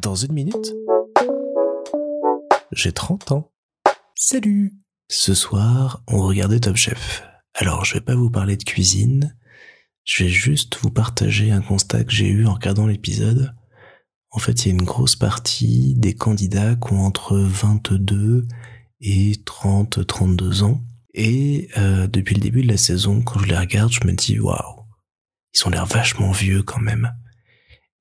Dans une minute, j'ai 30 ans. Salut Ce soir, on regardait Top Chef. Alors, je vais pas vous parler de cuisine, je vais juste vous partager un constat que j'ai eu en regardant l'épisode. En fait, il y a une grosse partie des candidats qui ont entre 22 et 30, 32 ans. Et euh, depuis le début de la saison, quand je les regarde, je me dis waouh, ils ont l'air vachement vieux quand même.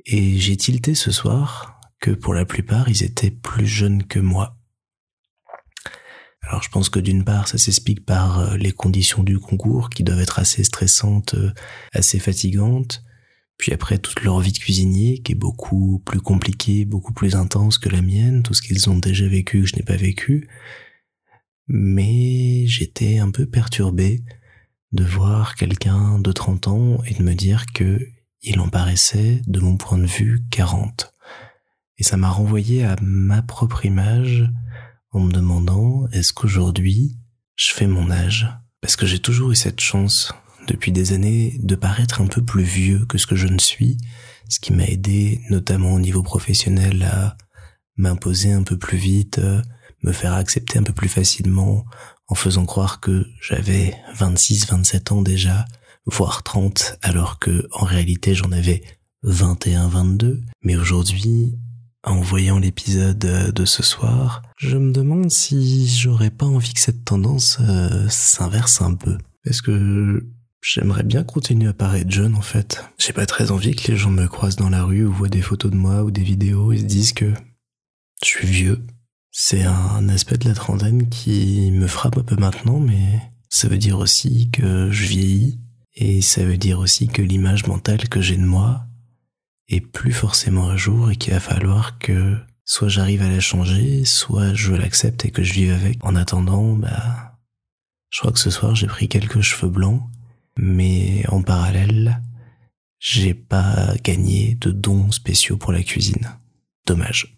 Et j'ai tilté ce soir que pour la plupart, ils étaient plus jeunes que moi. Alors je pense que d'une part, ça s'explique par euh, les conditions du concours qui doivent être assez stressantes, euh, assez fatigantes. Puis après, toute leur vie de cuisinier qui est beaucoup plus compliquée, beaucoup plus intense que la mienne, tout ce qu'ils ont déjà vécu que je n'ai pas vécu. Mais j'étais un peu perturbé de voir quelqu'un de 30 ans et de me dire que il en paraissait, de mon point de vue, 40. Et ça m'a renvoyé à ma propre image en me demandant est-ce qu'aujourd'hui je fais mon âge? Parce que j'ai toujours eu cette chance depuis des années de paraître un peu plus vieux que ce que je ne suis, ce qui m'a aidé notamment au niveau professionnel à m'imposer un peu plus vite, me faire accepter un peu plus facilement en faisant croire que j'avais 26, 27 ans déjà, voire 30, alors que en réalité j'en avais 21, 22. Mais aujourd'hui, en voyant l'épisode de ce soir, je me demande si j'aurais pas envie que cette tendance euh, s'inverse un peu. Parce que j'aimerais bien continuer à paraître jeune en fait. J'ai pas très envie que les gens me croisent dans la rue ou voient des photos de moi ou des vidéos et se disent que je suis vieux. C'est un aspect de la trentaine qui me frappe un peu maintenant, mais ça veut dire aussi que je vieillis et ça veut dire aussi que l'image mentale que j'ai de moi est plus forcément à jour et qu'il va falloir que soit j'arrive à la changer, soit je l'accepte et que je vive avec. En attendant, bah, je crois que ce soir j'ai pris quelques cheveux blancs, mais en parallèle, j'ai pas gagné de dons spéciaux pour la cuisine. Dommage.